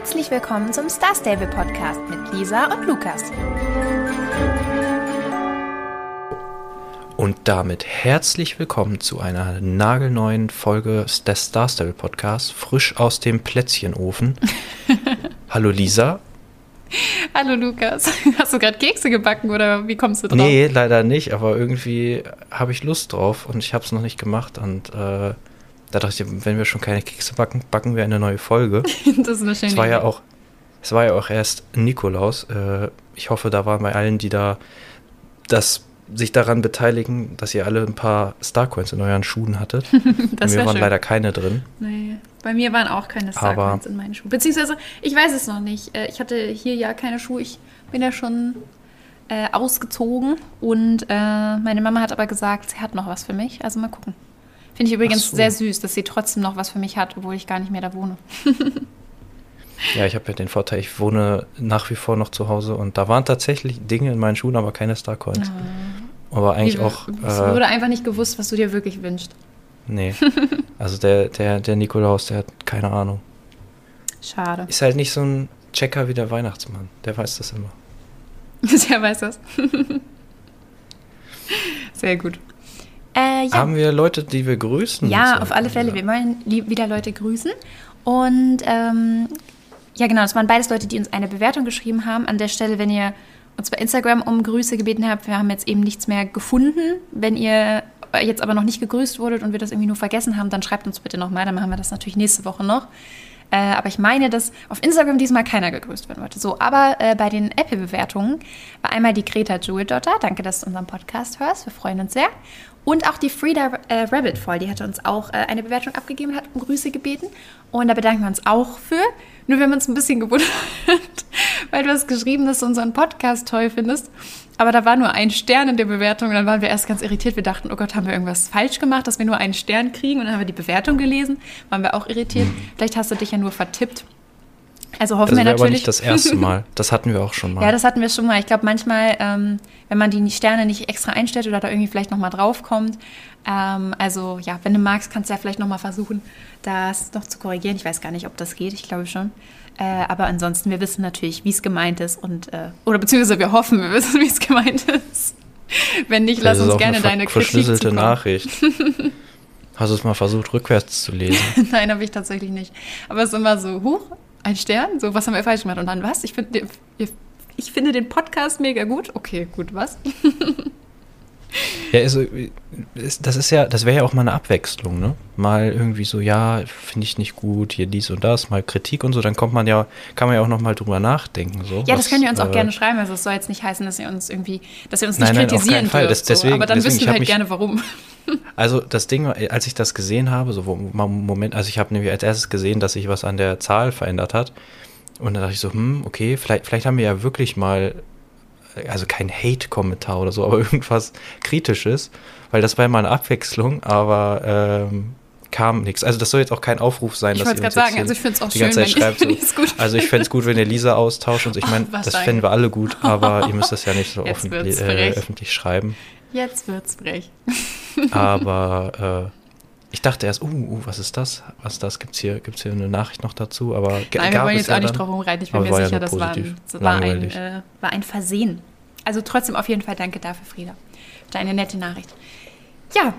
Herzlich willkommen zum Star Stable Podcast mit Lisa und Lukas. Und damit herzlich willkommen zu einer nagelneuen Folge des Star Stable Podcasts, frisch aus dem Plätzchenofen. Hallo Lisa. Hallo Lukas. Hast du gerade Kekse gebacken oder wie kommst du drauf? Nee, leider nicht, aber irgendwie habe ich Lust drauf und ich habe es noch nicht gemacht und äh, da dachte ich, wenn wir schon keine Kekse backen, backen wir eine neue Folge. das ist eine schöne es war Idee. ja auch, es war ja auch erst Nikolaus. Äh, ich hoffe, da waren bei allen, die da das sich daran beteiligen, dass ihr alle ein paar Starcoins in euren Schuhen hattet. Bei mir waren schön. leider keine drin. Nee, bei mir waren auch keine Starcoins in meinen Schuhen. Beziehungsweise, ich weiß es noch nicht. Äh, Ich hatte hier ja keine Schuhe. Ich bin ja schon äh, ausgezogen und äh, meine Mama hat aber gesagt, sie hat noch was für mich. Also mal gucken. Finde ich übrigens so. sehr süß, dass sie trotzdem noch was für mich hat, obwohl ich gar nicht mehr da wohne. Ja, ich habe ja den Vorteil, ich wohne nach wie vor noch zu Hause und da waren tatsächlich Dinge in meinen Schuhen, aber keine Starcoins. Aber eigentlich Wie- auch. Es Äh, wurde einfach nicht gewusst, was du dir wirklich wünschst. nee. Also der, der, der Nikolaus, der hat keine Ahnung. Schade. Ist halt nicht so ein Checker wie der Weihnachtsmann. Der weiß das immer. Wer weiß das? Sehr gut. Äh, ja, Haben wir Leute, die wir grüßen? ja auf alle Fälle. Lisa? Wir wollen wieder Leute grüßen. Und ähm, ja, genau, das waren beides Leute, die uns eine Bewertung geschrieben haben. An der Stelle, wenn ihr uns bei Instagram um Grüße gebeten habt, wir haben jetzt eben nichts mehr gefunden. Wenn ihr jetzt aber noch nicht gegrüßt wurdet und wir das irgendwie nur vergessen haben, dann schreibt uns bitte nochmal. Dann machen wir das natürlich nächste Woche noch. Äh, aber ich meine, dass auf Instagram diesmal keiner gegrüßt werden wollte. So, aber äh, bei den Apple-Bewertungen war einmal die Greta Jewel-Dotter. Danke, dass du unseren Podcast hörst. Wir freuen uns sehr. Und auch die Frida äh, Rabbit Fall, die hatte uns auch äh, eine Bewertung abgegeben, hat um Grüße gebeten. Und da bedanken wir uns auch für. Nur wir haben uns ein bisschen gewundert, weil du hast geschrieben, dass du unseren Podcast toll findest. Aber da war nur ein Stern in der Bewertung und dann waren wir erst ganz irritiert. Wir dachten, oh Gott, haben wir irgendwas falsch gemacht, dass wir nur einen Stern kriegen? Und dann haben wir die Bewertung gelesen, waren wir auch irritiert. Vielleicht hast du dich ja nur vertippt. Also hoffen Das wir wäre aber natürlich. nicht das erste Mal. Das hatten wir auch schon mal. Ja, das hatten wir schon mal. Ich glaube, manchmal, ähm, wenn man die Sterne nicht extra einstellt oder da irgendwie vielleicht nochmal draufkommt. Ähm, also ja, wenn du magst, kannst du ja vielleicht nochmal versuchen, das noch zu korrigieren. Ich weiß gar nicht, ob das geht. Ich glaube schon. Äh, aber ansonsten, wir wissen natürlich, wie es gemeint ist und äh, oder beziehungsweise wir hoffen, wir wissen, wie es gemeint ist. Wenn nicht, lass uns gerne deine Kritik verschlüsselte. Nachricht. Hast du es mal versucht, rückwärts zu lesen? Nein, habe ich tatsächlich nicht. Aber es ist immer so, huch, ein Stern, so, was haben wir falsch gemacht? Und dann, was? Ich finde, ich finde den Podcast mega gut. Okay, gut, was? Ja, also, das ist ja, das wäre ja auch mal eine Abwechslung, ne? Mal irgendwie so, ja, finde ich nicht gut, hier dies und das, mal Kritik und so, dann kommt man ja, kann man ja auch noch mal drüber nachdenken, so. Ja, das was, könnt ihr uns auch äh, gerne schreiben. Also es soll jetzt nicht heißen, dass ihr uns irgendwie, dass ihr uns nicht Nein, nein, auf kritisieren Fall. dürft. Das- deswegen- so. Aber dann deswegen, wissen wir halt mich- gerne, warum. Also das Ding, als ich das gesehen habe, so Moment, also ich habe nämlich als erstes gesehen, dass sich was an der Zahl verändert hat. Und dann dachte ich so, hm, okay, vielleicht, vielleicht haben wir ja wirklich mal, also kein Hate-Kommentar oder so, aber irgendwas Kritisches, weil das war ja mal eine Abwechslung, aber ähm, kam nichts. Also das soll jetzt auch kein Aufruf sein, Ich dass wollte ihr uns sagen, also ich finde es auch die schön, ganze Zeit schreibt. So, gut also ich fände es gut, wenn ihr Lisa austauscht und ich meine, was das fänden wir alle gut, aber ihr müsst das ja nicht so offen, äh, öffentlich schreiben. Jetzt wird's frech. Aber äh, ich dachte erst, uh, uh, was ist das? Was ist das? Gibt's hier, gibt's hier eine Nachricht noch dazu? Aber Nein, wir gab wollen es jetzt ja auch nicht drauf rumreiten. Ich bin mir war ja sicher, nur das war ein, war, ein, äh, war ein Versehen. Also trotzdem auf jeden Fall danke dafür, Frieda. Für Deine nette Nachricht. Ja,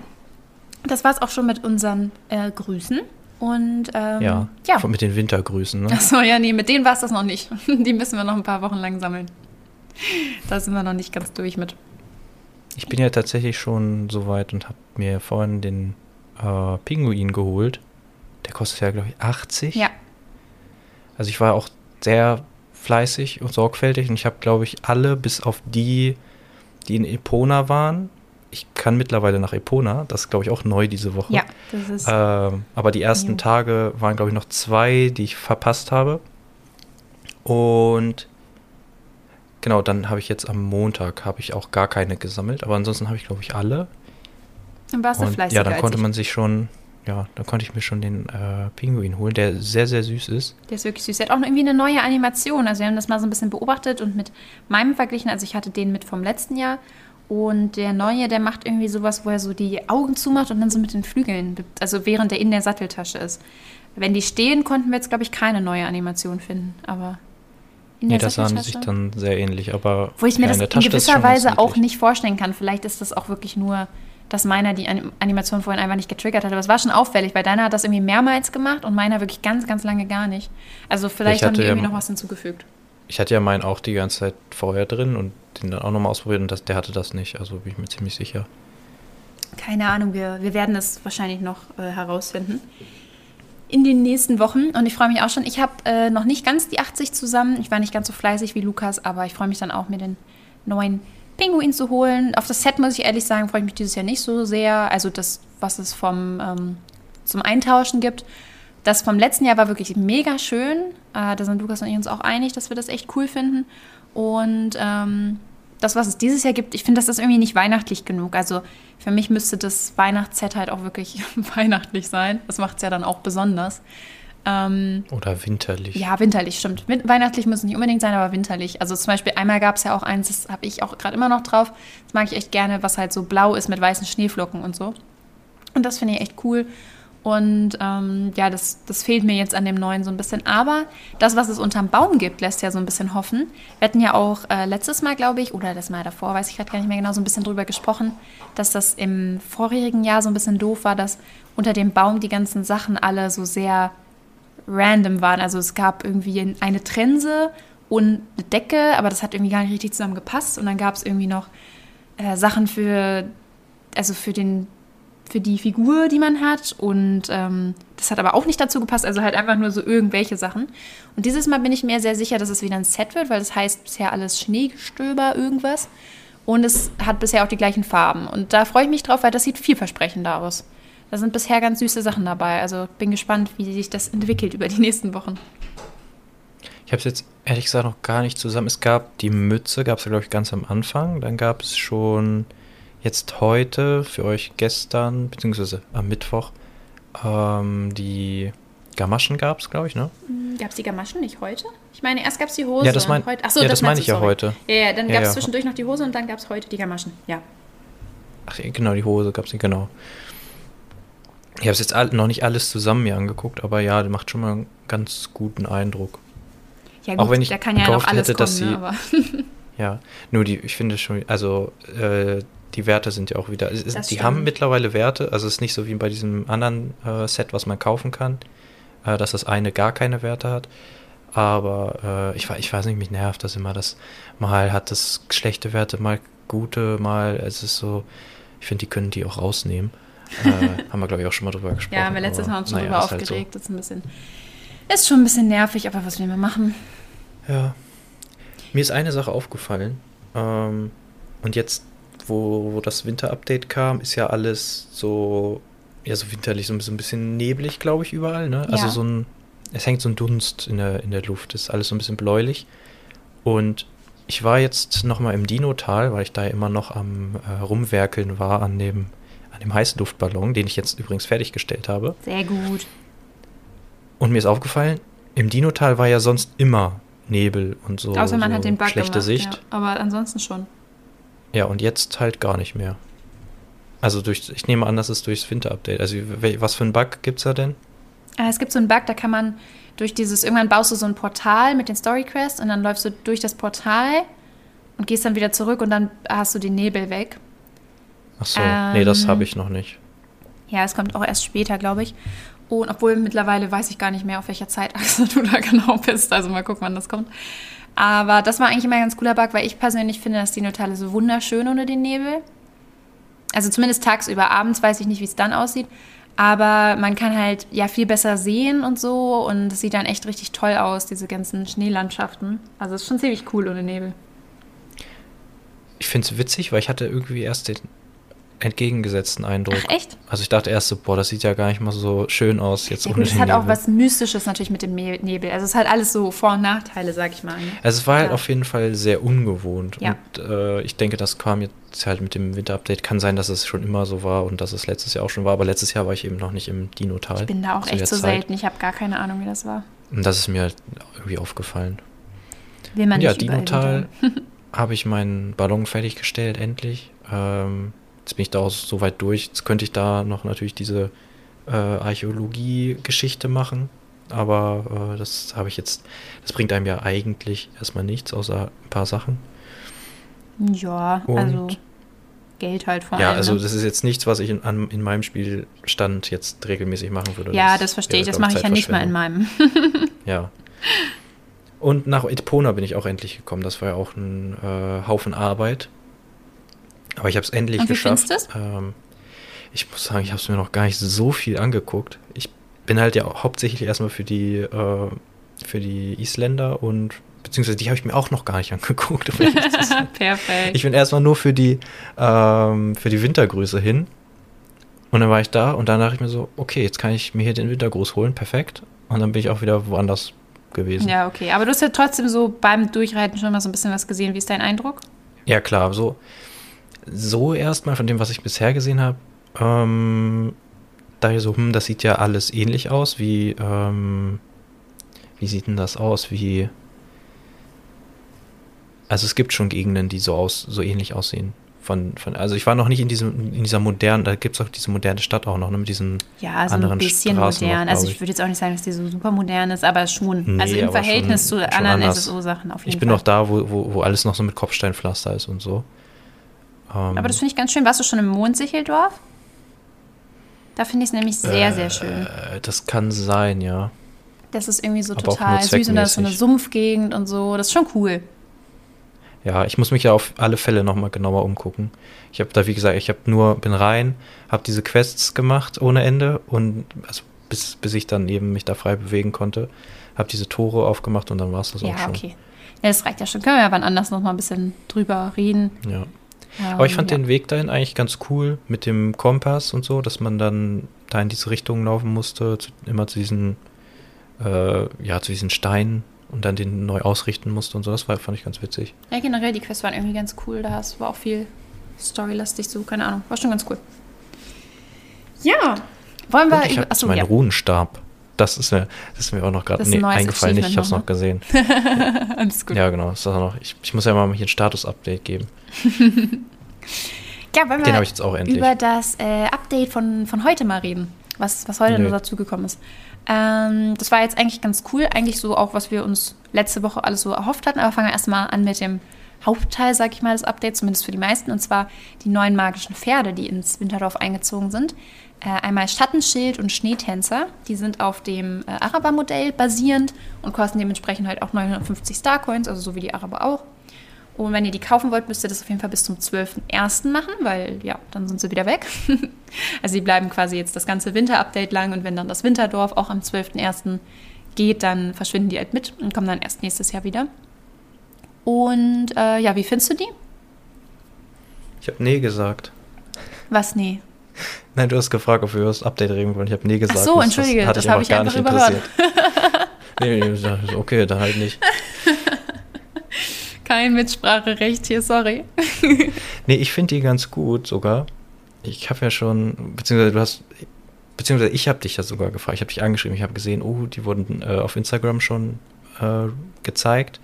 das war's auch schon mit unseren äh, Grüßen. Und ähm, Ja, ja. mit den Wintergrüßen. Ne? Achso, ja, nee, mit denen war es das noch nicht. Die müssen wir noch ein paar Wochen lang sammeln. Da sind wir noch nicht ganz durch mit. Ich bin ja tatsächlich schon so weit und habe mir vorhin den äh, Pinguin geholt. Der kostet ja, glaube ich, 80. Ja, Also ich war auch sehr fleißig und sorgfältig und ich habe, glaube ich, alle bis auf die, die in Epona waren. Ich kann mittlerweile nach Epona, das ist, glaube ich, auch neu diese Woche. ja, das ist. Ähm, aber die ersten Jo. Tage waren, glaube ich, noch zwei, die ich verpasst habe. Und genau, dann habe ich jetzt am Montag habe ich auch gar keine gesammelt. Aber ansonsten habe ich, glaube ich, alle. Dann warst du Und fleißiger ja, dann als konnte man sich schon, ja, dann konnte ich mir schon den äh, Pinguin holen, der sehr, sehr süß ist. Der ist wirklich süß. Der hat auch irgendwie eine neue Animation. Also wir haben das mal so ein bisschen beobachtet und mit meinem verglichen. Also ich hatte den mit vom letzten Jahr. Und der neue, der macht irgendwie sowas, wo er so die Augen zumacht und dann so mit den Flügeln, also während er in der Satteltasche ist. Wenn die stehen, konnten wir jetzt, glaube ich, keine neue Animation finden. Aber in nee, das sahen sich dann sehr ähnlich. Aber Wo ich mir das in gewisser Weise auch nicht vorstellen kann. Vielleicht ist das auch wirklich nur, dass meiner die Animation vorhin einfach nicht getriggert hat. Aber es war schon auffällig, weil deiner hat das irgendwie mehrmals gemacht und meiner wirklich ganz, ganz lange gar nicht. Also vielleicht haben die irgendwie ja, noch was hinzugefügt. Ich hatte ja meinen auch die ganze Zeit vorher drin und den dann auch nochmal ausprobiert und das, der hatte das nicht. Also bin ich mir ziemlich sicher. Keine Ahnung, wir, wir werden es wahrscheinlich noch äh, herausfinden in den nächsten Wochen und ich freue mich auch schon. Ich habe äh, noch nicht ganz die 80 zusammen. Ich war nicht ganz so fleißig wie Lukas, aber ich freue mich dann auch, mir den neuen Pinguin zu holen. Auf das Set muss ich ehrlich sagen, freue ich mich dieses Jahr nicht so sehr. Also das, was es vom ähm, zum Eintauschen gibt. Das vom letzten Jahr war wirklich mega schön. Äh, da sind Lukas und ich uns auch einig, dass wir das echt cool finden. Und ähm, das, was es dieses Jahr gibt, ich finde, das ist irgendwie nicht weihnachtlich genug. Also für mich müsste das Weihnachtsset halt auch wirklich weihnachtlich sein. Das macht es ja dann auch besonders. Ähm, Oder winterlich. Ja, winterlich, stimmt. Weihnachtlich muss es nicht unbedingt sein, aber winterlich. Also zum Beispiel einmal gab es ja auch eins, das habe ich auch gerade immer noch drauf. Das mag ich echt gerne, was halt so blau ist mit weißen Schneeflocken und so. Und das finde ich echt cool. Und ähm, ja, das, das fehlt mir jetzt an dem neuen so ein bisschen. Aber das, was es unterm Baum gibt, lässt ja so ein bisschen hoffen. Wir hatten ja auch äh, letztes Mal, glaube ich, oder das Mal davor, weiß ich gerade gar nicht mehr genau, so ein bisschen drüber gesprochen, dass das im vorherigen Jahr so ein bisschen doof war, dass unter dem Baum die ganzen Sachen alle so sehr random waren. Also es gab irgendwie eine Trense und eine Decke, aber das hat irgendwie gar nicht richtig zusammen gepasst. Und dann gab es irgendwie noch äh, Sachen für, also für den für die Figur, die man hat. Und ähm, das hat aber auch nicht dazu gepasst. Also halt einfach nur so irgendwelche Sachen. Und dieses Mal bin ich mir sehr sicher, dass es wieder ein Set wird, weil das heißt bisher alles Schneegestöber irgendwas. Und es hat bisher auch die gleichen Farben. Und da freue ich mich drauf, weil das sieht vielversprechender aus. Da sind bisher ganz süße Sachen dabei. Also bin gespannt, wie sich das entwickelt über die nächsten Wochen. Ich habe es jetzt ehrlich gesagt noch gar nicht zusammen. Es gab die Mütze, gab es ja, glaube ich, ganz am Anfang. Dann gab es schon jetzt heute, für euch gestern, beziehungsweise am Mittwoch, ähm, die Gamaschen gab es, glaube ich, ne? Mm, gab es die Gamaschen nicht heute? Ich meine, erst gab es die Hose. Ja, das, mein, heute, achso, ja, das, das meine ich ja heute. Ja, ja dann gab es ja, zwischendurch noch die Hose und dann gab es heute die Gamaschen, ja. Ach, genau, die Hose gab es nicht, genau. Ich habe es jetzt noch nicht alles zusammen mir angeguckt, aber ja, das macht schon mal einen ganz guten Eindruck. Ja, gut, Auch wenn ich da kann ja gehofft hätte, kommen, dass sie. Ne, ja, nur die, ich finde schon, also äh, die Werte sind ja auch wieder. Ist, die stimmt. haben mittlerweile Werte, also es ist nicht so wie bei diesem anderen äh, Set, was man kaufen kann, äh, dass das eine gar keine Werte hat. Aber äh, ich, ich weiß nicht, mich nervt das immer, dass mal hat das schlechte Werte, mal gute, mal es ist so, ich finde, die können die auch rausnehmen. Äh, haben wir, glaube ich, auch schon mal drüber gesprochen. Ja, haben wir letztes Mal uns schon naja, drüber aufgeregt. Halt so. Ist ein bisschen, ist schon ein bisschen nervig, aber was will man machen? Ja. Mir ist eine Sache aufgefallen. Ähm, und jetzt wo, wo das Winter-Update kam, ist ja alles so, ja, so winterlich, so ein bisschen neblig, glaube ich, überall. Ne? Also ja. So ein, es hängt so ein Dunst in der, in der Luft, ist alles so ein bisschen bläulich. Und ich war jetzt nochmal im Dino-Tal, weil ich da immer noch am äh, Rumwerkeln war an dem, an dem Heißluftballon, den ich jetzt übrigens fertiggestellt habe. Sehr gut. Und mir ist aufgefallen, im Dino-Tal war ja sonst immer Nebel und so. Außer man so hat den Bug schlechte gemacht, Sicht. Ja. Aber ansonsten schon. Ja, und jetzt halt gar nicht mehr. Also durch, ich nehme an, das ist durchs Winter-Update. Also was für ein Bug gibt es da denn? Äh, es gibt so einen Bug, da kann man durch dieses, irgendwann baust du so ein Portal mit den Story Quests und dann läufst du durch das Portal und gehst dann wieder zurück und dann hast du den Nebel weg. Ach so, ähm, nee, das habe ich noch nicht. Ja, es kommt auch erst später, glaube ich. Und obwohl mittlerweile weiß ich gar nicht mehr, auf welcher Zeitachse du da genau bist. Also mal gucken, wann das kommt. Aber das war eigentlich immer ein ganz cooler Bug, weil ich persönlich finde, dass die Notale so wunderschön unter den Nebel. Also zumindest tagsüber. Abends weiß ich nicht, wie es dann aussieht. Aber man kann halt ja viel besser sehen und so. Und es sieht dann echt richtig toll aus, diese ganzen Schneelandschaften. Also es ist schon ziemlich cool ohne Nebel. Ich finde es witzig, weil ich hatte irgendwie erst den entgegengesetzten Eindruck. Ach, echt? Also ich dachte erst so, boah, das sieht ja gar nicht mal so schön aus jetzt ja, ohne Es hat Nebel. auch was Mystisches natürlich mit dem Nebel. Also es ist halt alles so Vor- und Nachteile, sag ich mal. Ne? Also es war halt ja. halt auf jeden Fall sehr ungewohnt. Ja. Und äh, ich denke, das kam jetzt halt mit dem Winter-Update. Kann sein, dass es schon immer so war und dass es letztes Jahr auch schon war. Aber letztes Jahr war ich eben noch nicht im Dino-Tal. Ich bin da auch echt so Zeit. selten. Ich habe gar keine Ahnung, wie das war. Und das ist mir halt irgendwie aufgefallen. Will man ja, Dino-Tal habe ich meinen Ballon fertiggestellt, endlich. Ähm, Jetzt bin ich da auch so weit durch. Jetzt könnte ich da noch natürlich diese äh, Archäologie-Geschichte machen. Aber äh, das habe ich jetzt, das bringt einem ja eigentlich erstmal nichts, außer ein paar Sachen. Ja, Und- also Geld halt vor Ja, allem. also ne? das ist jetzt nichts, was ich in, an, in meinem Spielstand jetzt regelmäßig machen würde. ja, das verstehe ich. Das mache ich ja nicht mal in meinem. Ja. Und nach Epona bin ich auch endlich gekommen. Das war ja auch ein äh, Haufen Arbeit. Aber ich habe es endlich Und wie geschafft. findest Ähm, ich muss sagen, ich habe es mir noch gar nicht so viel angeguckt. Ich bin halt ja hauptsächlich erstmal für die, äh, für die Isländer und beziehungsweise die habe ich mir auch noch gar nicht angeguckt. um. Perfekt. Ich bin erstmal nur für die, ähm, für die Wintergrüße hin. Und dann war ich da und dann dachte ich mir so, okay, jetzt kann ich mir hier den Wintergruß holen, perfekt. Und dann bin ich auch wieder woanders gewesen. ja, okay. Aber du hast ja trotzdem so beim Durchreiten schon mal so ein bisschen was gesehen. Wie ist dein Eindruck? Ja, klar, so, so erstmal von dem, was ich bisher gesehen habe, ähm, ich so, hm, das sieht ja alles ähnlich aus, wie, ähm, wie sieht denn das aus, wie, also es gibt schon Gegenden, die so aus, so ähnlich aussehen. Von, von, also ich war noch nicht in diesem, in dieser modernen, da gibt es auch diese moderne Stadt auch noch, ne, mit diesen, Ja, so ein Anderen bisschen Straßen noch, modern. also glaub ich ich. würde jetzt auch nicht sagen, dass die so super modern ist, aber schon. Nee, also im Verhältnis schon- zu anderen. SSO-Sachen auf jeden ich bin Fall. noch da, wo, wo, wo alles noch so mit Kopfsteinpflaster ist und so. Ähm, Aber das finde ich ganz schön. Warst du schon im Mondsichteldorf? Da finde ich es nämlich sehr, sehr schön. äh, das kann sein, ja. Das ist irgendwie so aber auch total süß und da ist so eine. Sumpfgegend und so. Das ist schon cool. Ja, ich muss mich ja auf alle Fälle nochmal genauer umgucken. Ich habe da, wie gesagt, ich habe nur, bin rein, habe diese Quests gemacht ohne Ende und also bis, bis ich dann eben mich da frei bewegen konnte, habe diese Tore aufgemacht und dann war es das auch Ja, schon. okay. Ja, das reicht ja schon. Können wir ja wann anders noch mal ein bisschen drüber reden. Ja. Aber ich fand ja. den Weg dahin eigentlich ganz cool mit dem Kompass und so, dass man dann da in diese Richtung laufen musste, zu, immer zu diesen, äh, ja, zu diesen Steinen und dann den neu ausrichten musste und so. Das war, fand ich ganz witzig. Ja, generell, die Quests waren irgendwie ganz cool. Da war auch viel storylastig, so, keine Ahnung. War schon ganz cool. Ja, wollen wir Und ich habe meinen ja. Runenstab. Das ist mir, das ist mir auch noch gerade ein nee, neues eingefallen. Nicht, ich habe es noch Achievement gesehen. Alles gut. Ja, genau. Ist auch noch, ich, ich muss ja mal hier ein Status-Update geben. Ja, wollen Den wir habe ich jetzt auch endlich. über das äh, Update von, von heute mal reden, was, was heute Nö. nur dazugekommen ist. Ähm, das war jetzt eigentlich ganz cool, eigentlich so auch, was wir uns letzte Woche alles so erhofft hatten, aber fangen wir erstmal an mit dem Hauptteil, sag ich mal, des Updates, zumindest für die meisten, und zwar die neuen magischen Pferde, die ins Winterdorf eingezogen sind. Äh, einmal Schattenschild und Schneetänzer, die sind auf dem äh, Araber-Modell basierend und kosten dementsprechend halt auch 950 Starcoins, also so wie die Araber auch. Und wenn ihr die kaufen wollt, müsst ihr das auf jeden Fall bis zum 12.01. machen, weil ja, dann sind sie wieder weg. also die bleiben quasi jetzt das ganze Winter-Update lang und wenn dann das Winterdorf auch am 12.01. geht, dann verschwinden die halt mit und kommen dann erst nächstes Jahr wieder. Und äh, ja, wie findest du die? Ich habe nee gesagt. Was? Nee. Nein, du hast gefragt, ob wir über das Update reden wollen. Ich habe nee gesagt. so, Das- entschuldige, hat das dich habe ich gar einfach nicht überhört. interessiert. nee, nee, okay, dann halt nicht. Kein Mitspracherecht hier, sorry. Nee, ich finde die ganz gut sogar. Ich habe ja schon, beziehungsweise du hast, beziehungsweise ich habe dich ja sogar gefragt. Ich habe dich angeschrieben. Ich habe gesehen, oh, die wurden äh, auf Instagram schon äh, gezeigt.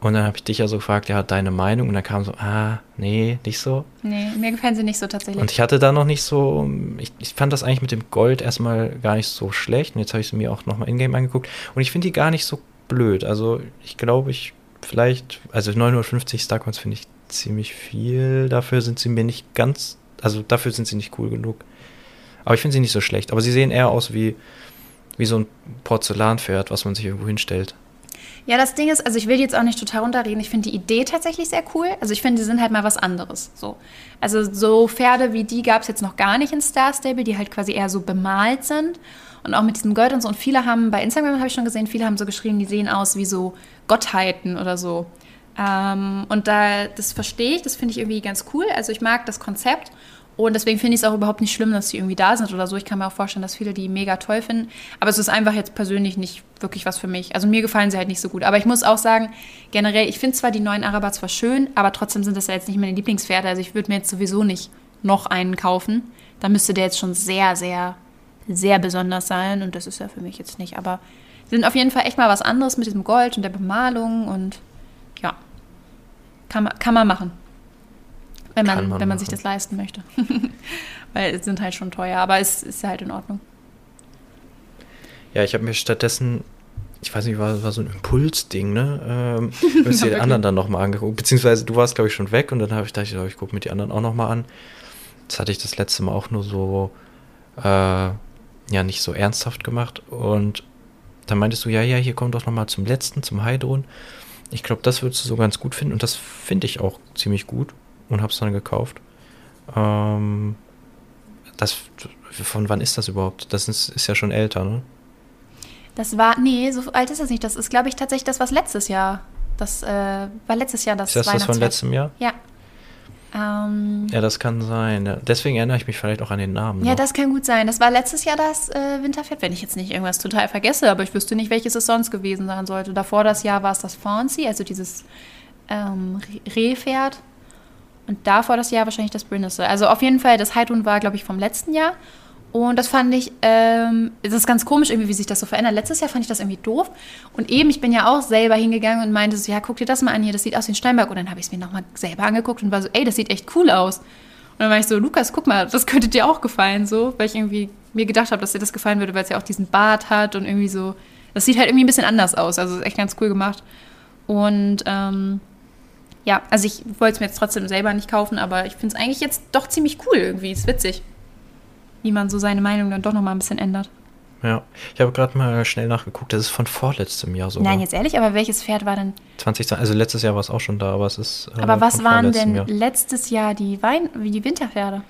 Und dann habe ich dich ja so gefragt, ja, deine Meinung. Und dann kam so, ah, nee, nicht so. Nee, mir gefallen sie nicht so tatsächlich. Und ich hatte da noch nicht so, ich, ich fand das eigentlich mit dem Gold erstmal gar nicht so schlecht. Und jetzt habe ich sie mir auch nochmal in-game angeguckt. Und ich finde die gar nicht so blöd. Also ich glaube, ich vielleicht, also 950 Starcoins finde ich ziemlich viel. Dafür sind sie mir nicht ganz, also dafür sind sie nicht cool genug. Aber ich finde sie nicht so schlecht. Aber sie sehen eher aus wie, wie so ein Porzellanpferd, was man sich irgendwo hinstellt. Ja, das Ding ist, also ich will jetzt auch nicht total runterreden. Ich finde die Idee tatsächlich sehr cool. Also ich finde, die sind halt mal was anderes. So. Also so Pferde wie die gab es jetzt noch gar nicht in Star Stable, die halt quasi eher so bemalt sind. Und auch mit diesem Gold und so. Und viele haben, bei Instagram habe ich schon gesehen, viele haben so geschrieben, die sehen aus wie so Gottheiten oder so. Ähm, und da, das verstehe ich, das finde ich irgendwie ganz cool. Also ich mag das Konzept. Und deswegen finde ich es auch überhaupt nicht schlimm, dass die irgendwie da sind oder so. Ich kann mir auch vorstellen, dass viele die mega toll finden. Aber es ist einfach jetzt persönlich nicht wirklich was für mich. Also mir gefallen sie halt nicht so gut. Aber ich muss auch sagen, generell, ich finde zwar die neuen Araber zwar schön, aber trotzdem sind das ja jetzt nicht meine Lieblingspferde. Also ich würde mir jetzt sowieso nicht noch einen kaufen. Da müsste der jetzt schon sehr, sehr, sehr besonders sein. Und das ist ja für mich jetzt nicht. Aber sie sind auf jeden Fall echt mal was anderes mit diesem Gold und der Bemalung. Und ja, kann kann man machen. Wenn man, man wenn man sich das leisten möchte. Weil es sind halt schon teuer, aber es ist halt in Ordnung. Ja, ich habe mir stattdessen, ich weiß nicht, war, war so ein Impulsding, ne? Ähm, hab mir die anderen dann nochmal angeguckt. Beziehungsweise du warst, glaube ich, schon weg und dann habe ich gedacht, ich gucke mir die anderen auch nochmal an. Das hatte ich das letzte Mal auch nur so, äh, ja, nicht so ernsthaft gemacht. Und dann meintest du, ja, ja, hier komm doch nochmal zum letzten, zum Heidrun. Ich glaube, das würdest du so ganz gut finden und das finde ich auch ziemlich gut und habe es dann gekauft. Ähm, das, von wann ist das überhaupt? Das ist, ist ja schon älter, ne? Das war, nee, so alt ist das nicht. Das ist, glaube ich, tatsächlich das, was letztes Jahr, das äh, war letztes Jahr das Ist das das von letztem Jahr? Ja. Ähm, Ja, das kann sein. Deswegen erinnere ich mich vielleicht auch an den Namen. Ja, noch. das kann gut sein. Das war letztes Jahr das äh, Winterpferd, wenn ich jetzt nicht irgendwas total vergesse, aber ich wüsste nicht, welches es sonst gewesen sein sollte. Davor das Jahr war es das Fawncy, also dieses ähm, Re- Rehpferd. Und davor das Jahr wahrscheinlich das Brindisi. Also auf jeden Fall, das Heidrun war, glaube ich, vom letzten Jahr. Und das fand ich, ähm, das ist ganz komisch irgendwie, wie sich das so verändert. Letztes Jahr fand ich das irgendwie doof. Und eben, ich bin ja auch selber hingegangen und meinte so, ja, guck dir das mal an hier, das sieht aus wie ein Steinberg. Und dann habe ich es mir nochmal selber angeguckt und war so, ey, das sieht echt cool aus. Und dann war ich so, Lukas, guck mal, das könnte dir auch gefallen, so, weil ich irgendwie mir gedacht habe, dass dir das gefallen würde, weil es ja auch diesen Bart hat und irgendwie so, das sieht halt irgendwie ein bisschen anders aus. Also ist echt ganz cool gemacht. Und ähm, ja, also ich wollte es mir jetzt trotzdem selber nicht kaufen, aber ich finde es eigentlich jetzt doch ziemlich cool irgendwie. Ist witzig, wie man so seine Meinung dann doch nochmal ein bisschen ändert. Ja. Ich habe gerade mal schnell nachgeguckt. Das ist von vorletztem Jahr sogar. Nein, jetzt ehrlich, aber welches Pferd war denn? 2020, also letztes Jahr war es auch schon da, aber es ist. äh, aber was waren denn Jahr. letztes Jahr die Wein wie die Winterpferde?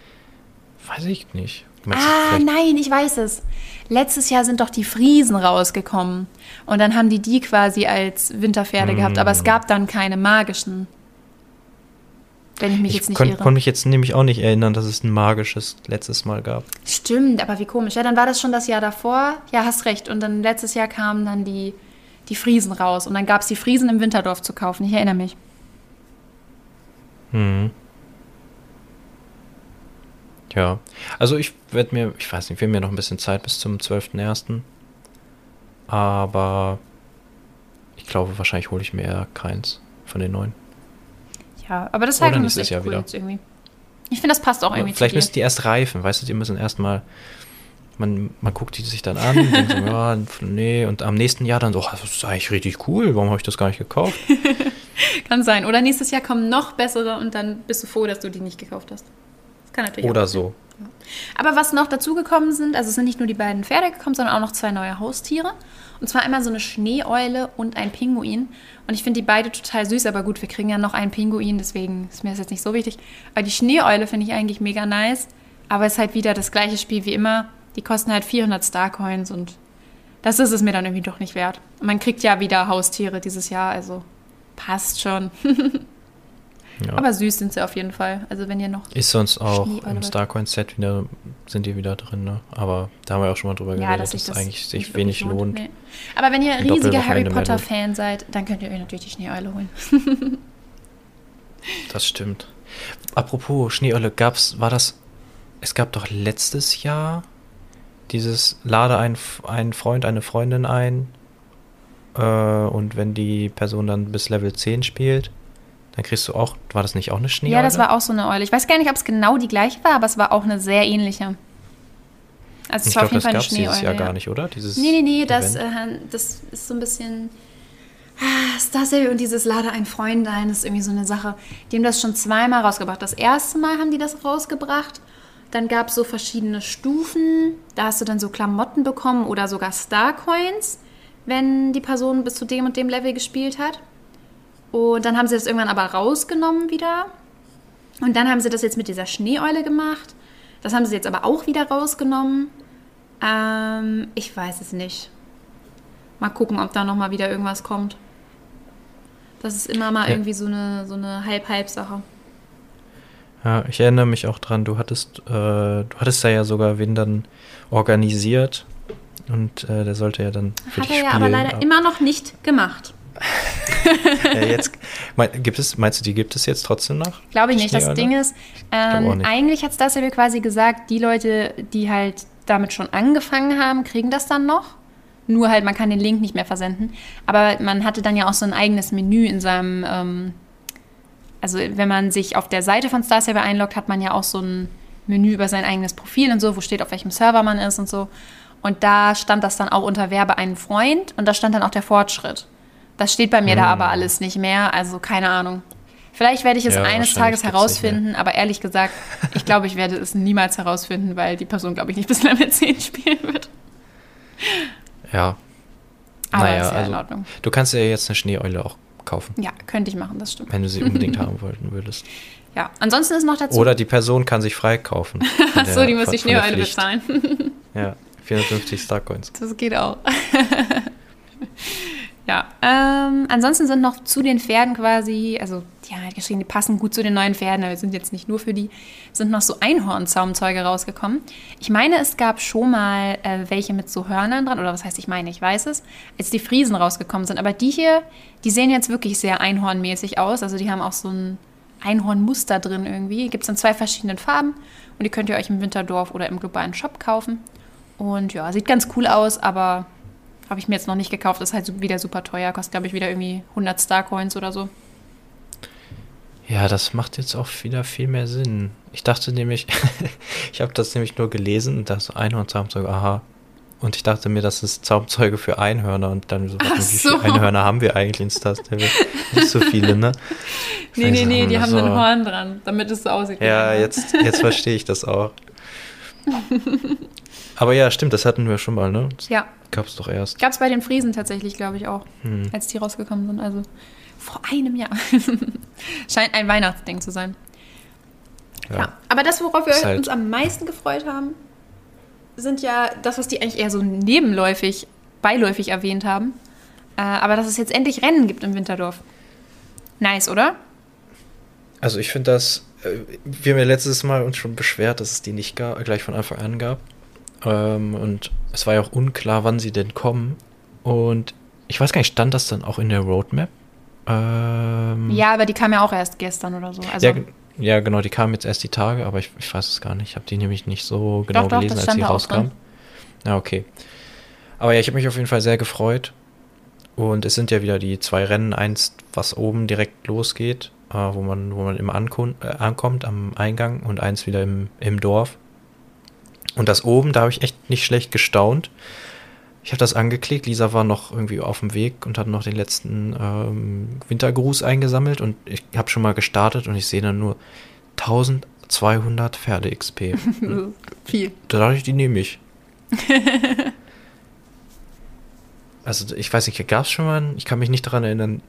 Weiß ich nicht. Ah, nein, ich weiß es. Letztes Jahr sind doch die Friesen rausgekommen. Und dann haben die die quasi als Winterpferde gehabt. Aber es Mm. gab dann keine magischen. Wenn ich mich Ich jetzt nicht kon- irre. konnte mich jetzt nämlich auch nicht erinnern, dass es ein magisches letztes Mal gab. Stimmt, aber wie komisch. Ja, dann war das schon das Jahr davor. Ja, hast recht. Und dann letztes Jahr kamen dann die, die Friesen raus. Und dann gab es die Friesen im Winterdorf zu kaufen. Ich erinnere mich. Mhm. Ja, also ich werde mir, ich weiß nicht, wir haben ja noch ein bisschen Zeit bis zum 12.01. Aber ich glaube, wahrscheinlich hole ich mir eher keins von den neuen. Ja, aber das Heidrun ist nächstes echt Jahr cool wieder. jetzt irgendwie. Ich finde, das passt auch irgendwie Vielleicht müssen die erst reifen, weißt du, die müssen erstmal, man, man guckt die sich dann an, denkt so, ja, nee, und am nächsten Jahr dann so, oh, das ist eigentlich richtig cool, warum habe ich das gar nicht gekauft? Kann sein. Oder nächstes Jahr kommen noch bessere und dann bist du froh, dass du die nicht gekauft hast. Das kann natürlich Oder so. Aber was noch dazugekommen sind, also es sind nicht nur die beiden Pferde gekommen, sondern auch noch zwei neue Haustiere. Und zwar einmal so eine Schneeeule und ein Pinguin. Und ich finde die beide total süß, aber gut, wir kriegen ja noch einen Pinguin, deswegen ist mir das jetzt nicht so wichtig. Aber die Schneeeule finde ich eigentlich mega nice. Aber es ist halt wieder das gleiche Spiel wie immer. Die kosten halt 400 Starcoins und das ist es mir dann irgendwie doch nicht wert. Und man kriegt ja wieder Haustiere dieses Jahr, also passt schon. Ja. Aber süß sind sie auf jeden Fall. Also wenn ihr noch Ist sonst auch Schneeeule im. Starcoin-Set wieder, sind die wieder drin, ne? Aber da haben wir auch schon mal drüber Ja, geredet, dass dass das eigentlich sich wenig wirklich lohnt. Nee. Aber wenn ihr Ein riesiger Harry Potter-Fan seid, dann könnt ihr euch natürlich die Schneeeule holen. Das stimmt. Apropos Schneeolle, gab's, war das, es gab doch letztes Jahr dieses Lade ein, ein Freund, eine Freundin ein äh, und wenn die Person dann bis Level 10 spielt, dann kriegst du auch, war das nicht auch eine Schneeolle? Ja, das war auch so eine Eule. Ich weiß gar nicht, ob es genau die gleiche war, aber es war auch eine sehr ähnliche. Also es Ich war auf glaube, jeden das Fall eine gab dieses Schneeeule. Jahr ja. gar nicht, oder? Dieses Nee, nee, nee, das, äh, das ist so ein bisschen. Ah, Star Stable und dieses Lade ein Freund ein, das ist irgendwie so eine Sache. Die haben das schon zweimal rausgebracht. Das erste Mal haben die das rausgebracht. Dann gab es so verschiedene Stufen. Da hast du dann so Klamotten bekommen oder sogar Starcoins, wenn die Person bis zu dem und dem Level gespielt hat. Und dann haben sie das irgendwann aber rausgenommen wieder. Und dann haben sie das jetzt mit dieser Schneeeule gemacht. Das haben sie jetzt aber auch wieder rausgenommen. Ähm, ich weiß es nicht. Mal gucken, ob da nochmal wieder irgendwas kommt. Das ist immer mal Ja. irgendwie so eine, so eine Halb-Halb-Sache. Ja, ich erinnere mich auch dran, du hattest, äh, du hattest da ja sogar wen dann organisiert und äh, der sollte ja dann für Hat er ja aber leider immer noch nicht gemacht. Jetzt, mein, gibt es, meinst du, die gibt es jetzt trotzdem noch? Glaube ich nicht. Das? Ding ist, ähm, eigentlich hat das ja quasi gesagt, die Leute, die halt damit schon angefangen haben, kriegen das dann noch. Nur halt, man kann den Link nicht mehr versenden. Aber man hatte dann ja auch so ein eigenes Menü in seinem, ähm, also wenn man sich auf der Seite von Star Saber einloggt, hat man ja auch so ein Menü über sein eigenes Profil und so, wo steht, auf welchem Server man ist und so. Und da stand das dann auch unter Werbe einen Freund und da stand dann auch der Fortschritt. Das steht bei mir hm. da aber alles nicht mehr, also keine Ahnung. Vielleicht werde ich es ja, eines Tages herausfinden, aber ehrlich gesagt, ich glaube, ich werde es niemals herausfinden, weil die Person, glaube ich, nicht bis Level 10 spielen wird. Ja. Aber naja, ist ja also, in Ordnung. Du kannst ja jetzt eine Schneeeule auch kaufen. Ja, könnte ich machen, das stimmt. Wenn du sie unbedingt haben wollten würdest. Ja, ansonsten ist noch dazu. Oder die Person kann sich freikaufen. Achso, die muss die Schneeeule bezahlen. ja, 450 Starcoins. Das geht auch. Ja, ähm, ansonsten sind noch zu den Pferden quasi, also haben halt geschrieben, die passen gut zu den neuen Pferden, aber sind jetzt nicht nur für die, sind noch so Einhornzaumzeuge rausgekommen. Ich meine, es gab schon mal äh, welche mit so Hörnern dran, oder was heißt ich meine, ich weiß es, als die Friesen rausgekommen sind. Aber die hier, die sehen jetzt wirklich sehr einhornmäßig aus, also die haben auch so ein Einhornmuster drin irgendwie. Gibt es in zwei verschiedenen Farben und die könnt ihr euch im Winterdorf oder im globalen Shop kaufen. Und ja, sieht ganz cool aus, aber habe ich mir jetzt noch nicht gekauft. Ist halt wieder super teuer. Kostet, glaube ich, wieder irgendwie 100 Starcoins oder so. Ja, das macht jetzt auch wieder viel mehr Sinn. Ich dachte nämlich, ich habe das nämlich nur gelesen, das Einhornzaumzeuge, aha. Und ich dachte mir, das ist Zaumzeuge für Einhörner und dann so, Ach wie viele Einhörner haben wir eigentlich in Star Stable? Nicht so viele, ne? nee, nee, nee, die haben so ein Horn dran, damit es so aussieht. Ja, jetzt, jetzt verstehe ich das auch. Aber ja, stimmt, das hatten wir schon mal, ne? Das ja. Gab es doch erst. Gab es bei den Friesen tatsächlich, glaube ich, auch, hm. als die rausgekommen sind. Also vor einem Jahr. Scheint ein Weihnachtsding zu sein. Ja. ja. Aber das, worauf wir halt uns am meisten gefreut haben, sind ja das, was die eigentlich eher so nebenläufig, beiläufig erwähnt haben. Äh, aber dass es jetzt endlich Rennen gibt im Winterdorf. Nice, oder? Also ich finde das, äh, wir haben ja letztes Mal uns schon beschwert, dass es die nicht gab, gleich von Anfang an gab. Ähm, und es war ja auch unklar, wann sie denn kommen. Und ich weiß gar nicht, stand das dann auch in der Roadmap? Ähm, ja, aber die kam ja auch erst gestern oder so. Also ja, ja, genau, die kam jetzt erst die Tage, aber ich, ich weiß es gar nicht. Ich habe die nämlich nicht so genau doch, doch, gelesen, als sie rauskam. Ja, okay. Aber ja, ich habe mich auf jeden Fall sehr gefreut. Und es sind ja wieder die zwei Rennen, eins, was oben direkt losgeht, äh, wo man, wo man immer äh, ankommt am Eingang und eins wieder im, im Dorf. Und das oben, da habe ich echt nicht schlecht gestaunt. Ich habe das angeklickt, Lisa war noch irgendwie auf dem Weg und hat noch den letzten ähm, Wintergruß eingesammelt und ich habe schon mal gestartet und ich sehe dann nur 1200 Pferde XP. Viel. Da dachte ich, die nehme ich. also ich weiß nicht, gab es schon mal, ich kann mich nicht daran erinnern,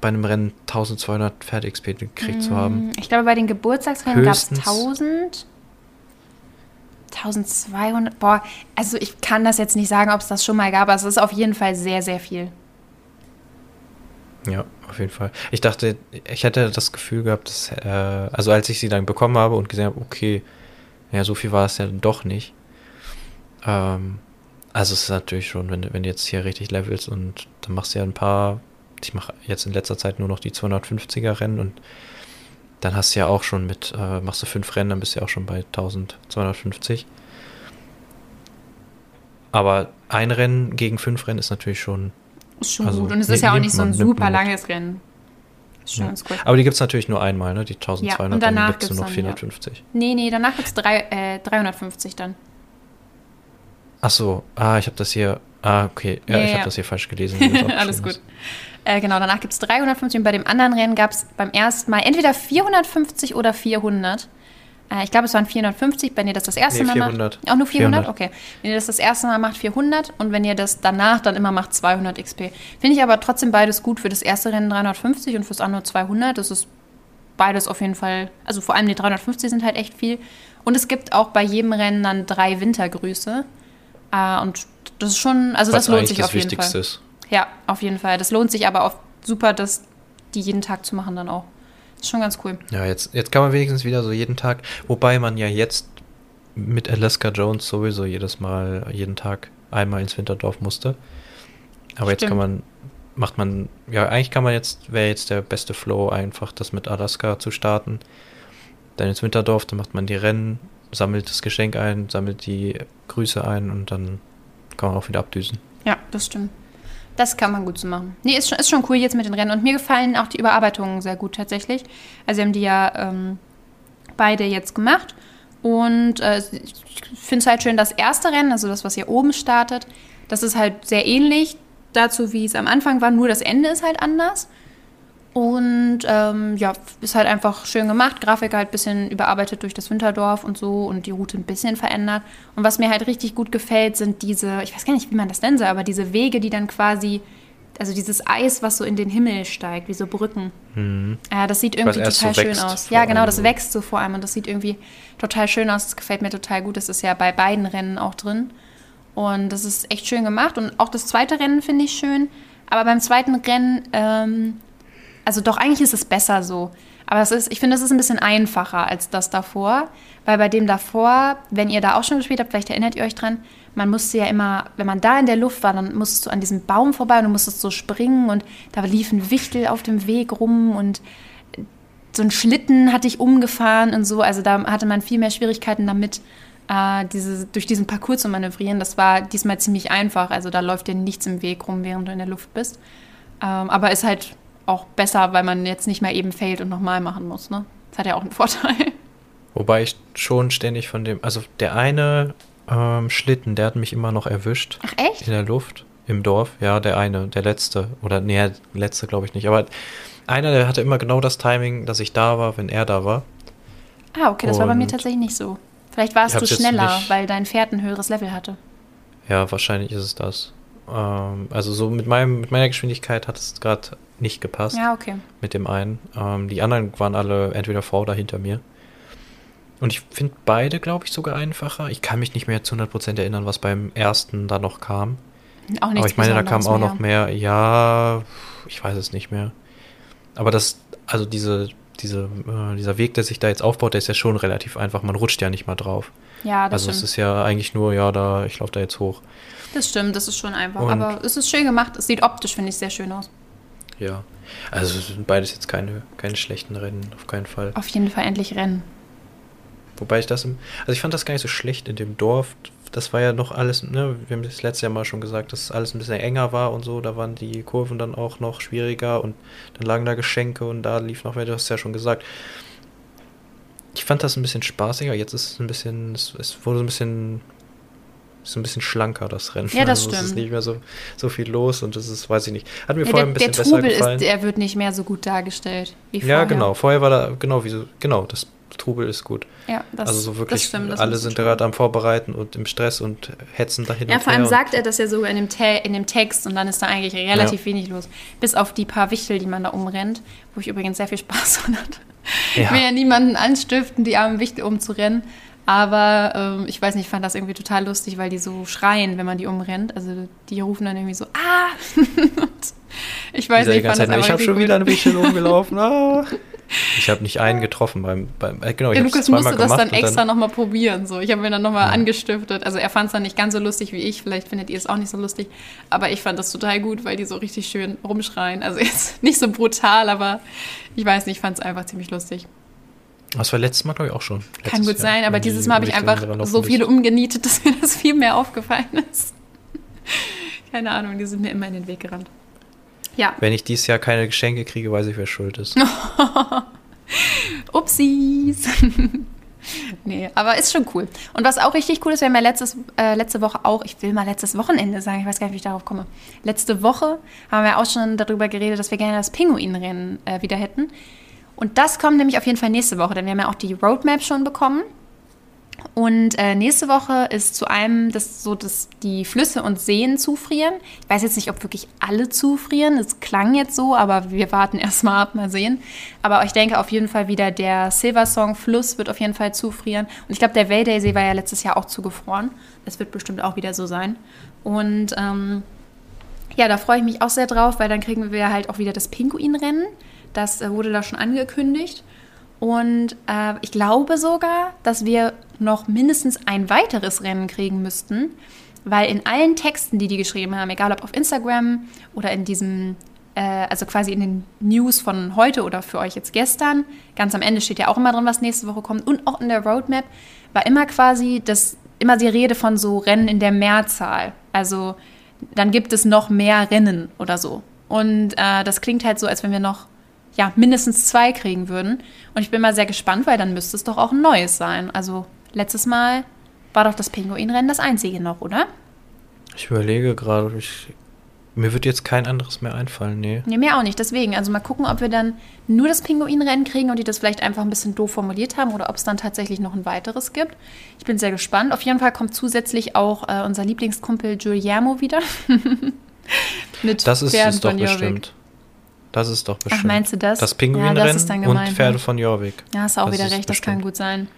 bei einem Rennen 1200 Pferde XP gekriegt mm, zu haben. Ich glaube, bei den Geburtstagsrennen gab es 1000. 1200, boah, also ich kann das jetzt nicht sagen, ob es das schon mal gab, aber es ist auf jeden Fall sehr, sehr viel. Ja, auf jeden Fall. Ich dachte, ich hätte das Gefühl gehabt, dass, äh, also als ich sie dann bekommen habe und gesehen habe, okay, ja, so viel war es ja doch nicht. Ähm, also es ist natürlich schon, wenn, wenn du jetzt hier richtig levelst und dann machst du ja ein paar, ich mache jetzt in letzter Zeit nur noch die 250er Rennen und dann hast du ja auch schon mit, äh, machst du fünf Rennen, dann bist du ja auch schon bei 1250. Aber ein Rennen gegen fünf Rennen ist natürlich schon. Ist schon also, gut. Und es ist ja auch nicht so ein super langes Rennen. Ist schon ja. Aber die gibt es natürlich nur einmal, ne? Die 1200, ja, und danach dann du noch 450. Ja. Nee, nee, danach gibt es äh, 350 dann. Ach so, ah, ich habe das hier. Ah, okay. Ja, ja ich habe das hier falsch gelesen. Alles gut. Ist. Äh, genau, danach gibt es 350 und bei dem anderen Rennen gab es beim ersten Mal entweder 450 oder 400. Äh, ich glaube, es waren 450, wenn ihr das das erste nee, Mal 400. macht. Auch nur 400? 400? Okay. Wenn ihr das das erste Mal macht, 400 und wenn ihr das danach dann immer macht, 200 XP. Finde ich aber trotzdem beides gut. Für das erste Rennen 350 und fürs andere 200. Das ist beides auf jeden Fall, also vor allem die 350 sind halt echt viel. Und es gibt auch bei jedem Rennen dann drei Wintergrüße. Äh, und das ist schon, also Was das lohnt sich auf jeden Fall. Ist. Ja, auf jeden Fall. Das lohnt sich aber auch super, das die jeden Tag zu machen dann auch. ist schon ganz cool. Ja, jetzt, jetzt kann man wenigstens wieder so jeden Tag, wobei man ja jetzt mit Alaska Jones sowieso jedes Mal, jeden Tag einmal ins Winterdorf musste. Aber Stimmt. jetzt kann man, macht man, ja, eigentlich kann man jetzt, wäre jetzt der beste Flow einfach, das mit Alaska zu starten. Dann ins Winterdorf, dann macht man die Rennen, sammelt das Geschenk ein, sammelt die Grüße ein und dann kann man auch wieder abdüsen. Ja, das stimmt. Das kann man gut so machen. Nee, ist schon, ist schon cool jetzt mit den Rennen. Und mir gefallen auch die Überarbeitungen sehr gut tatsächlich. Also wir haben die ja ähm, beide jetzt gemacht. Und äh, ich finde es halt schön, das erste Rennen, also das, was hier oben startet, das ist halt sehr ähnlich dazu, wie es am Anfang war, nur das Ende ist halt anders. Und ähm, ja, ist halt einfach schön gemacht. Grafik halt ein bisschen überarbeitet durch das Winterdorf und so und die Route ein bisschen verändert. Und was mir halt richtig gut gefällt, sind diese, ich weiß gar nicht, wie man das nennen soll, aber diese Wege, die dann quasi, also dieses Eis, was so in den Himmel steigt, wie so Brücken. Mhm. Ja, das sieht irgendwie total so schön aus. Ja, genau, das wächst so vor allem und das sieht irgendwie total schön aus. Das gefällt mir total gut. Das ist ja bei beiden Rennen auch drin. Und das ist echt schön gemacht. Und auch das zweite Rennen finde ich schön. Aber beim zweiten Rennen, ähm, also doch, eigentlich ist es besser so. Aber es ist, ich finde, es ist ein bisschen einfacher als das davor. Weil bei dem davor, wenn ihr da auch schon gespielt habt, vielleicht erinnert ihr euch dran, man musste ja immer, wenn man da in der Luft war, dann musstest du an diesem Baum vorbei und du musstest so springen und da lief ein Wichtel auf dem Weg rum und so ein Schlitten hatte ich umgefahren und so. Also da hatte man viel mehr Schwierigkeiten damit, äh, diese, durch diesen Parcours zu manövrieren. Das war diesmal ziemlich einfach. Also da läuft dir nichts im Weg rum, während du in der Luft bist. Ähm, aber ist halt auch besser, weil man jetzt nicht mehr eben failt und nochmal machen muss. Ne? Das hat ja auch einen Vorteil. Wobei ich schon ständig von dem, also der eine ähm, Schlitten, der hat mich immer noch erwischt. Ach echt? In der Luft, im Dorf. Ja, der eine, der letzte. Oder nee, der letzte glaube ich nicht. Aber einer, der hatte immer genau das Timing, dass ich da war, wenn er da war. Ah, okay, das und war bei mir tatsächlich nicht so. Vielleicht warst du schneller, weil dein Pferd ein höheres Level hatte. Ja, wahrscheinlich ist es das. Ähm, also so mit, meinem, mit meiner Geschwindigkeit hat es gerade nicht gepasst. Ja, okay. Mit dem einen. Ähm, die anderen waren alle entweder vor oder hinter mir. Und ich finde beide, glaube ich, sogar einfacher. Ich kann mich nicht mehr zu 100% erinnern, was beim ersten da noch kam. Auch nichts Aber ich meine, da kam auch mehr. noch mehr. Ja, ich weiß es nicht mehr. Aber das, also diese, diese, äh, dieser Weg, der sich da jetzt aufbaut, der ist ja schon relativ einfach. Man rutscht ja nicht mal drauf. Ja, das Also stimmt. es ist ja eigentlich nur, ja, da, ich laufe da jetzt hoch. Das stimmt, das ist schon einfach. Und Aber es ist schön gemacht. Es sieht optisch, finde ich, sehr schön aus. Ja. Also sind beides jetzt keine, keine schlechten Rennen, auf keinen Fall. Auf jeden Fall endlich Rennen. Wobei ich das im, also ich fand das gar nicht so schlecht in dem Dorf. Das war ja noch alles, ne, wir haben das letzte Jahr mal schon gesagt, dass alles ein bisschen enger war und so. Da waren die Kurven dann auch noch schwieriger und dann lagen da Geschenke und da lief noch wer, du hast ja schon gesagt. Ich fand das ein bisschen spaßiger. Jetzt ist es ein bisschen, es, es wurde so ein bisschen ist ein bisschen schlanker, das Rennen. Ja, das also stimmt. Es ist nicht mehr so, so viel los und das ist, weiß ich nicht. Hat mir ja, vorher der, ein bisschen der besser Trubel gefallen. Ist, der wird nicht mehr so gut dargestellt wie ja, vorher. genau. Vorher war da, genau, wie so, genau, das Trubel ist gut. Ja, das, also so wirklich, das stimmt, das alle sind gerade am Vorbereiten und im Stress und hetzen dahin Ja, vor allem sagt er das ja sogar in dem, in dem Text und dann ist da eigentlich relativ ja. wenig los. Bis auf die paar Wichtel, die man da umrennt, wo ich übrigens sehr viel Spaß dran hatte. Ja. Ich will ja niemanden anstiften, die armen Wichtel umzurennen. Aber ähm, ich weiß nicht, ich fand das irgendwie total lustig, weil die so schreien, wenn man die umrennt. Also die rufen dann irgendwie so, ah! ich weiß nicht, ich fand das Ich habe schon wieder ein bisschen umgelaufen. Ah. Ich habe nicht einen getroffen beim, beim äh, genau, ich ja, Lukas musste das dann extra nochmal probieren. So. Ich habe mir dann nochmal ja. angestiftet. Also er fand es dann nicht ganz so lustig wie ich. Vielleicht findet ihr es auch nicht so lustig. Aber ich fand das total gut, weil die so richtig schön rumschreien. Also jetzt nicht so brutal, aber ich weiß nicht, ich fand es einfach ziemlich lustig. Das war letztes Mal, glaube ich, auch schon. Letztes Kann gut sein, aber dieses Mal habe ich einfach so viele umgenietet, dass mir das viel mehr aufgefallen ist. Keine Ahnung, die sind mir immer in den Weg gerannt. Ja. Wenn ich dieses Jahr keine Geschenke kriege, weiß ich, wer schuld ist. Upsis. nee, aber ist schon cool. Und was auch richtig cool ist, wir haben ja letztes, äh, letzte Woche auch, ich will mal letztes Wochenende sagen, ich weiß gar nicht, wie ich darauf komme. Letzte Woche haben wir auch schon darüber geredet, dass wir gerne das Pinguinrennen äh, wieder hätten. Und das kommt nämlich auf jeden Fall nächste Woche, denn wir haben ja auch die Roadmap schon bekommen. Und äh, nächste Woche ist zu einem das so, dass die Flüsse und Seen zufrieren. Ich weiß jetzt nicht, ob wirklich alle zufrieren. Es klang jetzt so, aber wir warten erstmal ab, mal sehen. Aber ich denke auf jeden Fall wieder, der Silversong Fluss wird auf jeden Fall zufrieren. Und ich glaube, der Valday-See war ja letztes Jahr auch zugefroren. Das wird bestimmt auch wieder so sein. Und ähm, ja, da freue ich mich auch sehr drauf, weil dann kriegen wir halt auch wieder das Pinguinrennen. Das äh, wurde da schon angekündigt. Und äh, ich glaube sogar, dass wir noch mindestens ein weiteres Rennen kriegen müssten, weil in allen Texten, die die geschrieben haben, egal ob auf Instagram oder in diesem, äh, also quasi in den News von heute oder für euch jetzt gestern, ganz am Ende steht ja auch immer drin, was nächste Woche kommt und auch in der Roadmap war immer quasi das, immer die Rede von so Rennen in der Mehrzahl. Also dann gibt es noch mehr Rennen oder so. Und äh, das klingt halt so, als wenn wir noch ja, mindestens zwei kriegen würden. Und ich bin mal sehr gespannt, weil dann müsste es doch auch ein neues sein. Also letztes Mal war doch das Pinguinrennen das einzige noch, oder? Ich überlege gerade, ich, mir wird jetzt kein anderes mehr einfallen, nee. Nee, mir auch nicht. Deswegen, also mal gucken, ob wir dann nur das Pinguinrennen kriegen und die das vielleicht einfach ein bisschen doof formuliert haben oder ob es dann tatsächlich noch ein weiteres gibt. Ich bin sehr gespannt. Auf jeden Fall kommt zusätzlich auch äh, unser Lieblingskumpel Giuliano wieder. Mit das ist es doch bestimmt. Das ist doch bestimmt. Ach, meinst du das? Das Pinguinrennen ja, und Pferde von Jorvik. Ja, hast du auch das wieder recht, das kann gut sein.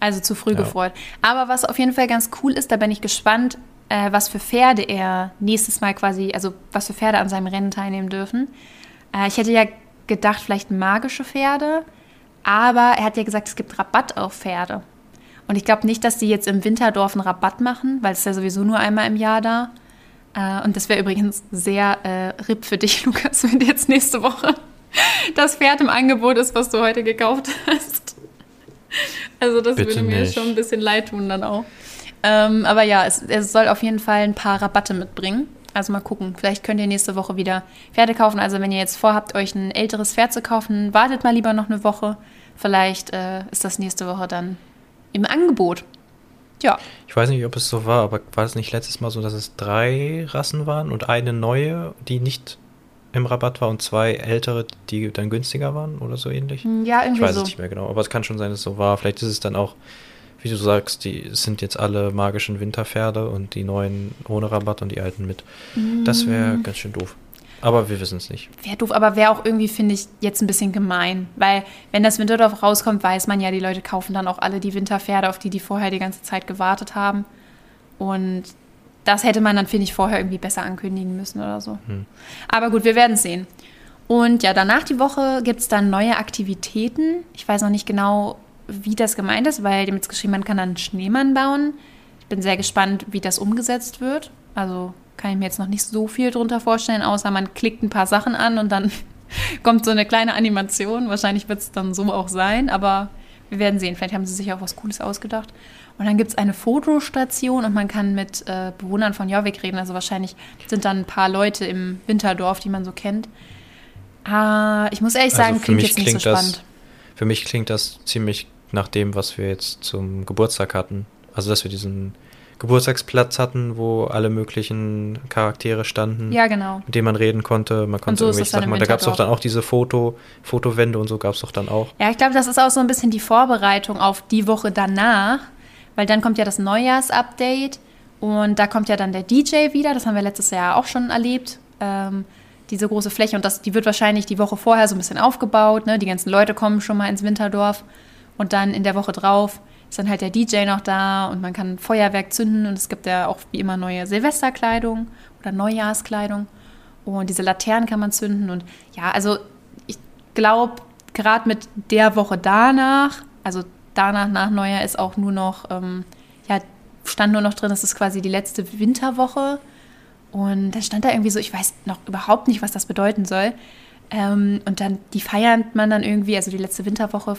Also zu früh ja. gefreut. Aber was auf jeden Fall ganz cool ist, da bin ich gespannt, äh, was für Pferde er nächstes Mal quasi, also was für Pferde an seinem Rennen teilnehmen dürfen. Äh, ich hätte ja gedacht, vielleicht magische Pferde, aber er hat ja gesagt, es gibt Rabatt auf Pferde. Und ich glaube nicht, dass die jetzt im Winterdorf einen Rabatt machen, weil es ja sowieso nur einmal im Jahr da. Äh, und das wäre übrigens sehr äh, RIP für dich, Lukas, wenn jetzt nächste Woche das Pferd im Angebot ist, was du heute gekauft hast. Also das Bitte würde mir nicht. schon ein bisschen leid tun dann auch. Ähm, aber ja, es, es, soll auf jeden Fall ein paar Rabatte mitbringen. Also mal gucken. Vielleicht könnt ihr nächste Woche wieder Pferde kaufen. Also wenn ihr jetzt vorhabt, euch ein älteres Pferd zu kaufen, wartet mal lieber noch eine Woche. Vielleicht äh, ist das nächste Woche dann im Angebot. Ja. Ich weiß nicht, ob es so war, aber war es nicht letztes Mal so, dass es drei Rassen waren und eine neue, die nicht im Rabatt war und zwei ältere, die dann günstiger waren oder so ähnlich? Hm, ja, irgendwie Ich weiß so. es nicht mehr genau, aber es kann schon sein, dass es so war. Vielleicht ist es dann auch, wie du sagst, die sind jetzt alle magischen Winterpferde und die neuen ohne Rabatt und die alten mit. Mm. Das wäre hm. ganz schön doof. Aber wir wissen es nicht. Wäre doof, aber wäre auch irgendwie, finde ich, jetzt ein bisschen gemein. Weil, wenn das Winterdorf rauskommt, weiß man ja, die Leute kaufen dann auch alle die Winterpferde, auf die die vorher die ganze Zeit gewartet haben. Und das hätte man dann, finde ich, vorher irgendwie besser ankündigen müssen oder so. Hm. Aber gut, wir werden sehen. Und ja, danach die Woche gibt es dann neue Aktivitäten. Ich weiß noch nicht genau, wie das gemeint ist, weil dem jetzt geschrieben, man kann dann einen Schneemann bauen. Ich bin sehr gespannt, wie das umgesetzt wird. Also kann ich mir jetzt noch nicht so viel drunter vorstellen, außer man klickt ein paar Sachen an und dann kommt so eine kleine Animation. Wahrscheinlich wird es dann so auch sein, aber wir werden sehen. Vielleicht haben sie sich auch was Cooles ausgedacht. Und dann gibt es eine Fotostation und man kann mit äh, Bewohnern von Jorvik reden. Also wahrscheinlich sind dann ein paar Leute im Winterdorf, die man so kennt. Ah, ich muss ehrlich also sagen, also klingt jetzt nicht so spannend. Das, für mich klingt das ziemlich nach dem, was wir jetzt zum Geburtstag hatten. Also, dass wir diesen Geburtstagsplatz hatten, wo alle möglichen Charaktere standen. Ja, genau. Mit denen man reden konnte. Man konnte so irgendwie, sag mal, da gab es doch dann auch diese Foto, Fotowände und so gab es doch dann auch. Ja, ich glaube, das ist auch so ein bisschen die Vorbereitung auf die Woche danach, weil dann kommt ja das Neujahrsupdate und da kommt ja dann der DJ wieder, das haben wir letztes Jahr auch schon erlebt. Ähm, diese große Fläche und das, die wird wahrscheinlich die Woche vorher so ein bisschen aufgebaut. Ne? Die ganzen Leute kommen schon mal ins Winterdorf und dann in der Woche drauf ist dann halt der DJ noch da und man kann Feuerwerk zünden und es gibt ja auch wie immer neue Silvesterkleidung oder Neujahrskleidung und diese Laternen kann man zünden und ja, also ich glaube, gerade mit der Woche danach, also danach nach Neujahr ist auch nur noch, ähm, ja, stand nur noch drin, es ist quasi die letzte Winterwoche und da stand da irgendwie so, ich weiß noch überhaupt nicht, was das bedeuten soll. Ähm, und dann, die feiert man dann irgendwie, also die letzte Winterwoche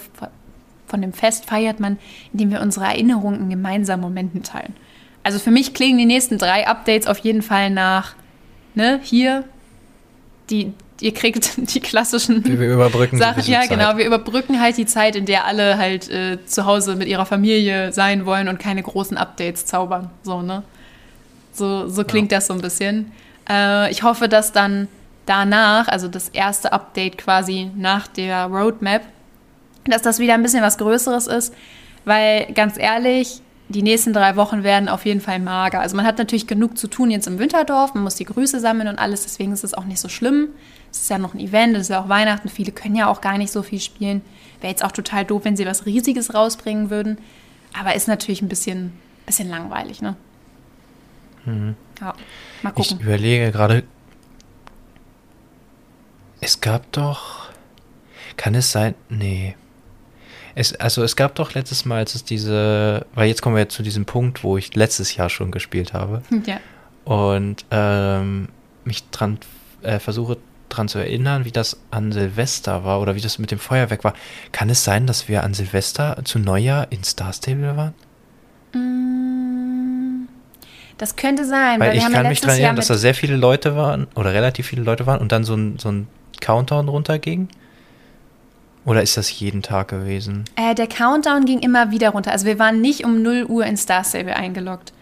von dem Fest feiert man, indem wir unsere Erinnerungen in gemeinsamen Momenten teilen. Also für mich klingen die nächsten drei Updates auf jeden Fall nach, ne, hier, die, ihr kriegt die klassischen wir überbrücken Sachen. Ja, Zeit. genau, wir überbrücken halt die Zeit, in der alle halt äh, zu Hause mit ihrer Familie sein wollen und keine großen Updates zaubern. So, ne? So, so klingt ja. das so ein bisschen. Äh, ich hoffe, dass dann danach, also das erste Update quasi nach der Roadmap, dass das wieder ein bisschen was Größeres ist, weil ganz ehrlich, die nächsten drei Wochen werden auf jeden Fall mager. Also man hat natürlich genug zu tun jetzt im Winterdorf, man muss die Grüße sammeln und alles, deswegen ist es auch nicht so schlimm. Es ist ja noch ein Event, es ist ja auch Weihnachten, viele können ja auch gar nicht so viel spielen. Wäre jetzt auch total doof, wenn sie was Riesiges rausbringen würden. Aber ist natürlich ein bisschen, bisschen langweilig, ne? Mhm. Ja, mal gucken. Ich überlege gerade, es gab doch, kann es sein, nee, es, also es gab doch letztes Mal, als es diese, weil jetzt kommen wir jetzt zu diesem Punkt, wo ich letztes Jahr schon gespielt habe. Ja. Und ähm, mich dran äh, versuche dran zu erinnern, wie das an Silvester war oder wie das mit dem Feuerwerk war. Kann es sein, dass wir an Silvester zu Neujahr in Star Stable waren? Mm, Das könnte sein, Weil weil, ich kann ja mich daran erinnern, dass da sehr viele Leute waren oder relativ viele Leute waren und dann so ein, so ein Countdown runterging. Oder ist das jeden Tag gewesen? äh, der Countdown ging immer wieder runter. Also wir waren nicht um 0 Uhr in Star Stable eingeloggt.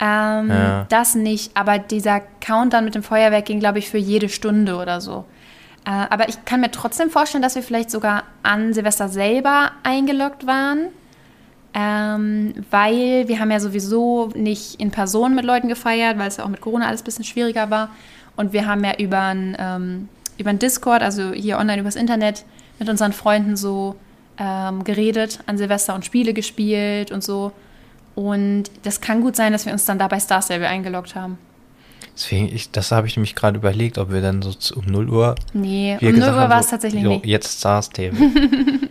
Ähm, Ja. Das nicht, aber dieser Countdown mit dem Feuerwerk ging, glaube ich, für jede Stunde oder so. Äh, aber ich kann mir trotzdem vorstellen, dass wir vielleicht sogar an Silvester selber eingeloggt waren. Ähm, weil wir haben ja sowieso nicht in Person mit Leuten gefeiert, weil es ja auch mit Corona alles ein bisschen schwieriger war. Und wir haben ja über ein, ähm, über ein Discord, also hier online übers Internet, mit unseren Freunden so ähm, geredet an Silvester und Spiele gespielt und so. Und das kann gut sein, dass wir uns dann da bei Star Stable eingeloggt haben. Deswegen, ich, das habe ich nämlich gerade überlegt, ob wir dann so um 0 Uhr. Nee, um 0 gesagt Uhr war es so, tatsächlich nicht. Jetzt Stars Table.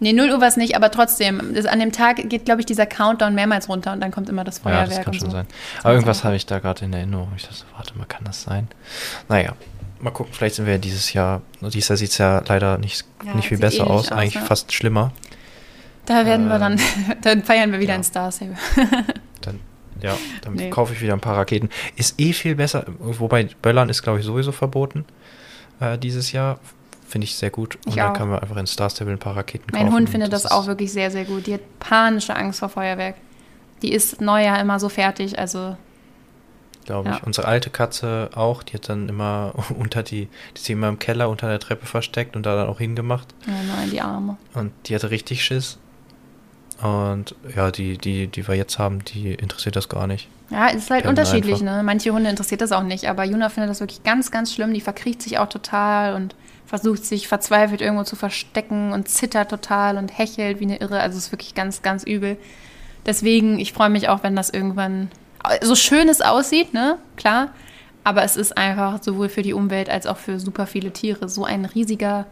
Nee, 0 Uhr war es nicht, aber trotzdem, das, an dem Tag geht, glaube ich, dieser Countdown mehrmals runter und dann kommt immer das ja, Feuerwerk das kann schon so. sein. Das Aber irgendwas habe ich da gerade in Erinnerung. Ich dachte, warte mal, kann das sein? Naja, mal gucken. Vielleicht sind wir ja dieses Jahr. Dieses Jahr sieht es ja leider nicht, Ja, nicht viel besser ähnlich aus. aus, Eigentlich ja. fast schlimmer. Da werden wir dann, dann feiern wir wieder ja. in Star Stable. Dann, ja, dann Nee. kaufe ich wieder ein paar Raketen. Ist eh viel besser. Wobei Böllern ist, glaube ich, sowieso verboten äh, dieses Jahr. Finde ich sehr gut. Und Ich dann auch. können wir einfach in Star Stable ein paar Raketen Mein kaufen. Hund findet das, ist- auch wirklich sehr, sehr gut. Die hat panische Angst vor Feuerwerk. Die ist Neujahr immer so fertig, also Glaube Ja. ich. Unsere alte Katze auch, die hat dann immer unter die, die ist immer im Keller unter der Treppe versteckt und da dann auch hingemacht. oh nein, die Arme. Und die hatte richtig Schiss. Und ja, die, die, die wir jetzt haben, die interessiert das gar nicht. Ja, es ist halt unterschiedlich, einfach. ne? Manche Hunde interessiert das auch nicht, aber Juna findet das wirklich ganz, ganz schlimm. Die verkriecht sich auch total und versucht sich verzweifelt irgendwo zu verstecken und zittert total und hechelt wie eine Irre. Also es ist wirklich ganz, ganz übel. Deswegen, ich freue mich auch, wenn das irgendwann so schön es aussieht, ne? Klar. Aber es ist einfach sowohl für die Umwelt als auch für super viele Tiere so ein riesiger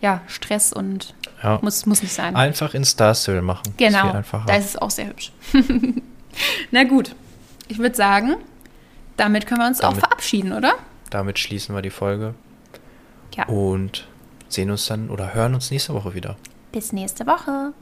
ja, Stress und Ja. muss, muss nicht sein. Einfach in Star Stable machen. Ist Genau, einfacher. da ist es auch sehr hübsch. Na gut, ich würde sagen, damit können wir uns auch Damit- verabschieden, oder? Damit schließen wir die Folge Ja. und sehen uns dann oder hören uns nächste Woche wieder. Bis nächste Woche.